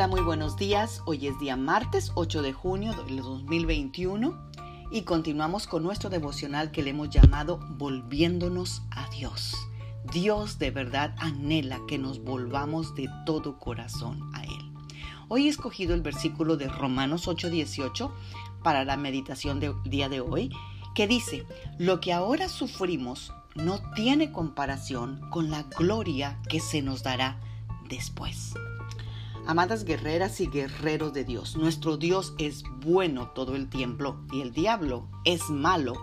Magda, muy buenos días. Hoy es día martes 8 de junio del 2021 y continuamos con nuestro devocional que le hemos llamado Volviéndonos a Dios. Dios de verdad anhela que nos volvamos de todo corazón a Él. Hoy he escogido el versículo de Romanos 8:18 para la meditación del día de hoy, que dice, lo que ahora sufrimos no tiene comparación con la gloria que se nos dará después. Amadas guerreras y guerreros de Dios, nuestro Dios es bueno todo el tiempo y el diablo es malo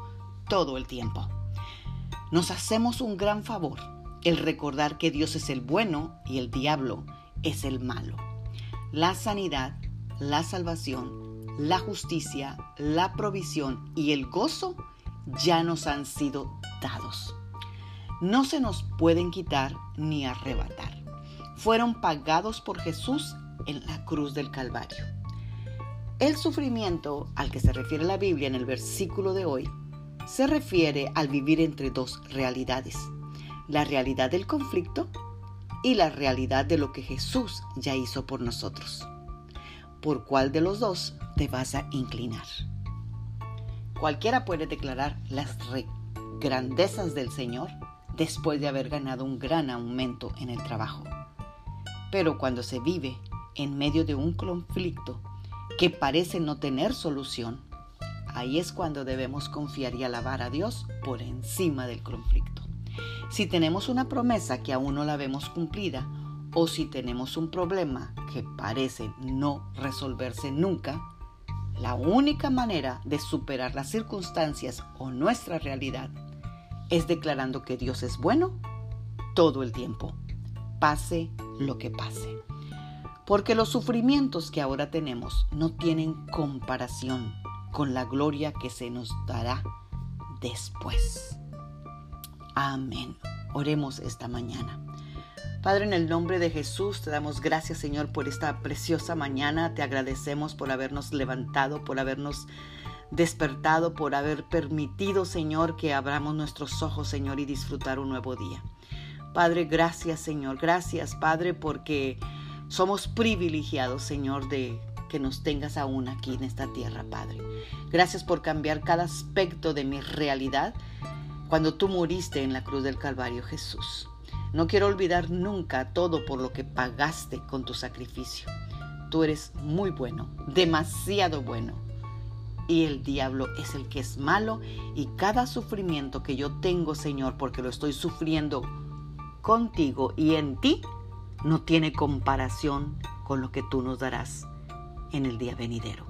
todo el tiempo. Nos hacemos un gran favor el recordar que Dios es el bueno y el diablo es el malo. La sanidad, la salvación, la justicia, la provisión y el gozo ya nos han sido dados. No se nos pueden quitar ni arrebatar. Fueron pagados por Jesús en la cruz del Calvario. El sufrimiento al que se refiere la Biblia en el versículo de hoy se refiere al vivir entre dos realidades, la realidad del conflicto y la realidad de lo que Jesús ya hizo por nosotros. ¿Por cuál de los dos te vas a inclinar? Cualquiera puede declarar las grandezas del Señor después de haber ganado un gran aumento en el trabajo. Pero cuando se vive en medio de un conflicto que parece no tener solución, ahí es cuando debemos confiar y alabar a Dios por encima del conflicto. Si tenemos una promesa que aún no la vemos cumplida, o si tenemos un problema que parece no resolverse nunca, la única manera de superar las circunstancias o nuestra realidad es declarando que Dios es bueno todo el tiempo, pase lo que pase. Porque los sufrimientos que ahora tenemos no tienen comparación con la gloria que se nos dará después. Amén. Oremos esta mañana. Padre, en el nombre de Jesús te damos gracias, Señor, por esta preciosa mañana. Te agradecemos por habernos levantado, por habernos despertado, por haber permitido, Señor, que abramos nuestros ojos, Señor, y disfrutar un nuevo día. Padre, gracias, Señor. Gracias, Padre, porque somos privilegiados, Señor, de que nos tengas aún aquí en esta tierra, Padre. Gracias por cambiar cada aspecto de mi realidad cuando tú moriste en la cruz del Calvario, Jesús. No quiero olvidar nunca todo por lo que pagaste con tu sacrificio. Tú eres muy bueno, demasiado bueno. Y el diablo es el que es malo y cada sufrimiento que yo tengo, Señor, porque lo estoy sufriendo contigo y en ti, no tiene comparación con lo que tú nos darás en el día venidero.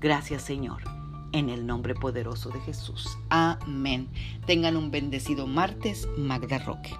Gracias, Señor, en el nombre poderoso de Jesús. Amén. Tengan un bendecido martes, Magda Roque.